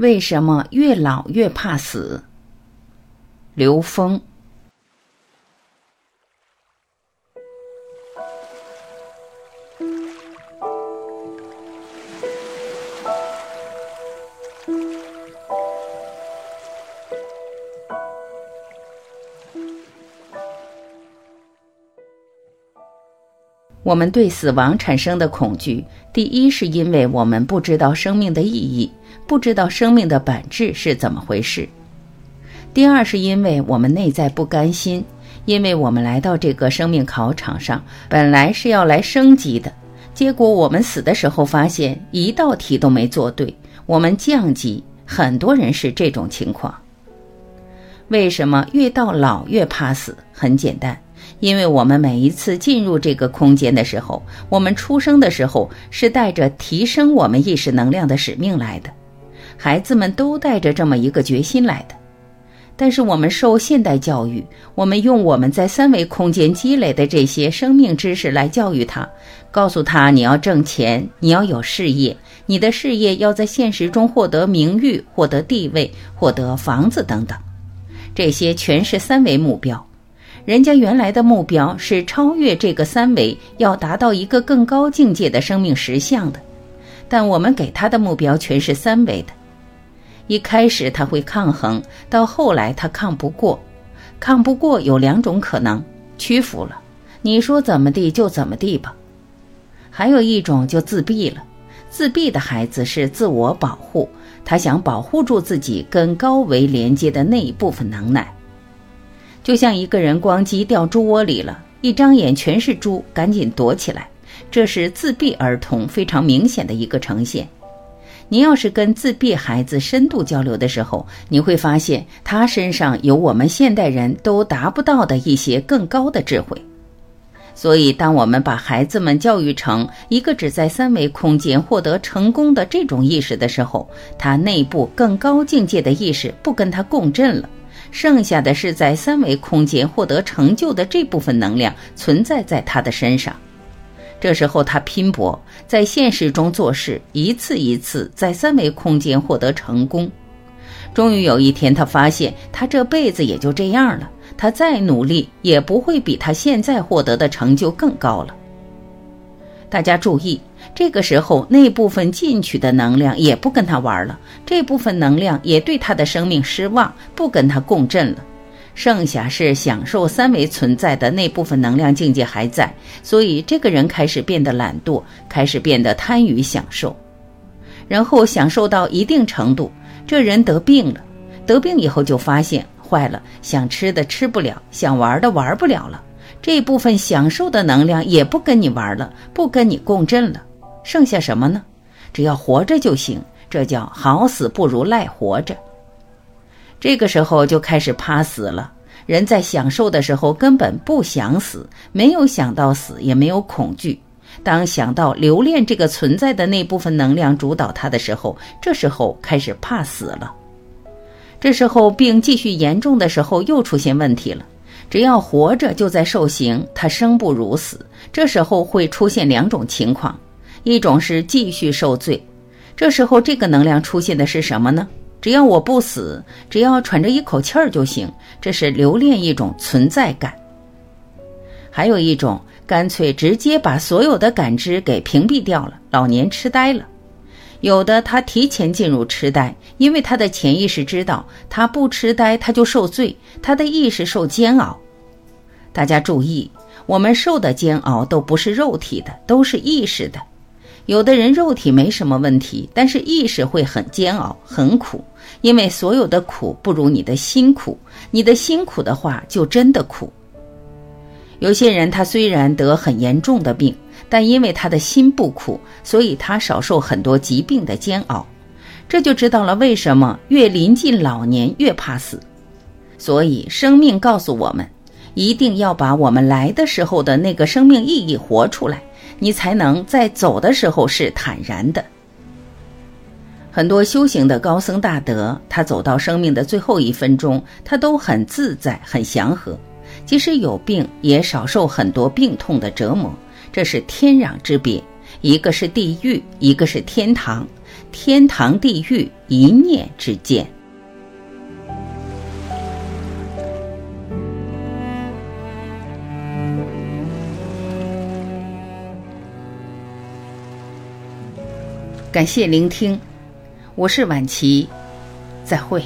为什么越老越怕死？刘峰。我们对死亡产生的恐惧，第一是因为我们不知道生命的意义，不知道生命的本质是怎么回事；第二是因为我们内在不甘心，因为我们来到这个生命考场上，本来是要来升级的，结果我们死的时候发现一道题都没做对，我们降级。很多人是这种情况。为什么越到老越怕死？很简单。因为我们每一次进入这个空间的时候，我们出生的时候是带着提升我们意识能量的使命来的，孩子们都带着这么一个决心来的。但是我们受现代教育，我们用我们在三维空间积累的这些生命知识来教育他，告诉他你要挣钱，你要有事业，你的事业要在现实中获得名誉、获得地位、获得房子等等，这些全是三维目标。人家原来的目标是超越这个三维，要达到一个更高境界的生命实相的，但我们给他的目标全是三维的。一开始他会抗衡，到后来他抗不过，抗不过有两种可能：屈服了，你说怎么地就怎么地吧；还有一种就自闭了。自闭的孩子是自我保护，他想保护住自己跟高维连接的那一部分能耐。就像一个人咣叽掉猪窝里了，一张眼全是猪，赶紧躲起来。这是自闭儿童非常明显的一个呈现。你要是跟自闭孩子深度交流的时候，你会发现他身上有我们现代人都达不到的一些更高的智慧。所以，当我们把孩子们教育成一个只在三维空间获得成功的这种意识的时候，他内部更高境界的意识不跟他共振了。剩下的是在三维空间获得成就的这部分能量存在在他的身上，这时候他拼搏在现实中做事，一次一次在三维空间获得成功。终于有一天，他发现他这辈子也就这样了，他再努力也不会比他现在获得的成就更高了。大家注意。这个时候，那部分进取的能量也不跟他玩了，这部分能量也对他的生命失望，不跟他共振了。剩下是享受三维存在的那部分能量境界还在，所以这个人开始变得懒惰，开始变得贪于享受，然后享受到一定程度，这人得病了。得病以后就发现坏了，想吃的吃不了，想玩的玩不了了，这部分享受的能量也不跟你玩了，不跟你共振了。剩下什么呢？只要活着就行，这叫好死不如赖活着。这个时候就开始怕死了。人在享受的时候根本不想死，没有想到死，也没有恐惧。当想到留恋这个存在的那部分能量主导他的时候，这时候开始怕死了。这时候病继续严重的时候又出现问题了。只要活着就在受刑，他生不如死。这时候会出现两种情况。一种是继续受罪，这时候这个能量出现的是什么呢？只要我不死，只要喘着一口气儿就行，这是留恋一种存在感。还有一种，干脆直接把所有的感知给屏蔽掉了，老年痴呆了。有的他提前进入痴呆，因为他的潜意识知道，他不痴呆他就受罪，他的意识受煎熬。大家注意，我们受的煎熬都不是肉体的，都是意识的。有的人肉体没什么问题，但是意识会很煎熬、很苦，因为所有的苦不如你的辛苦。你的辛苦的话，就真的苦。有些人他虽然得很严重的病，但因为他的心不苦，所以他少受很多疾病的煎熬。这就知道了为什么越临近老年越怕死。所以生命告诉我们，一定要把我们来的时候的那个生命意义活出来。你才能在走的时候是坦然的。很多修行的高僧大德，他走到生命的最后一分钟，他都很自在、很祥和，即使有病，也少受很多病痛的折磨。这是天壤之别，一个是地狱，一个是天堂。天堂地狱一念之间。感谢聆听，我是晚琪，再会。